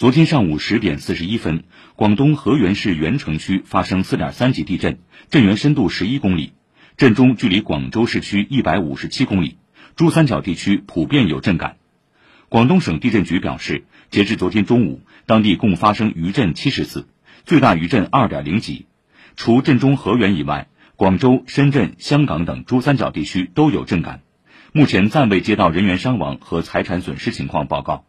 昨天上午十点四十一分广东河源市源城区发生四点三级地震震源深度十一公里震中距离广州市区一百五十七公里珠三角地区普遍有震感。广东省地震局表示截至昨天中午当地共发生余震七十次最大余震二点零级。除震中河源以外广州深圳香港等珠三角地区都有震感。目前暂未接到人员伤亡和财产损失情况报告。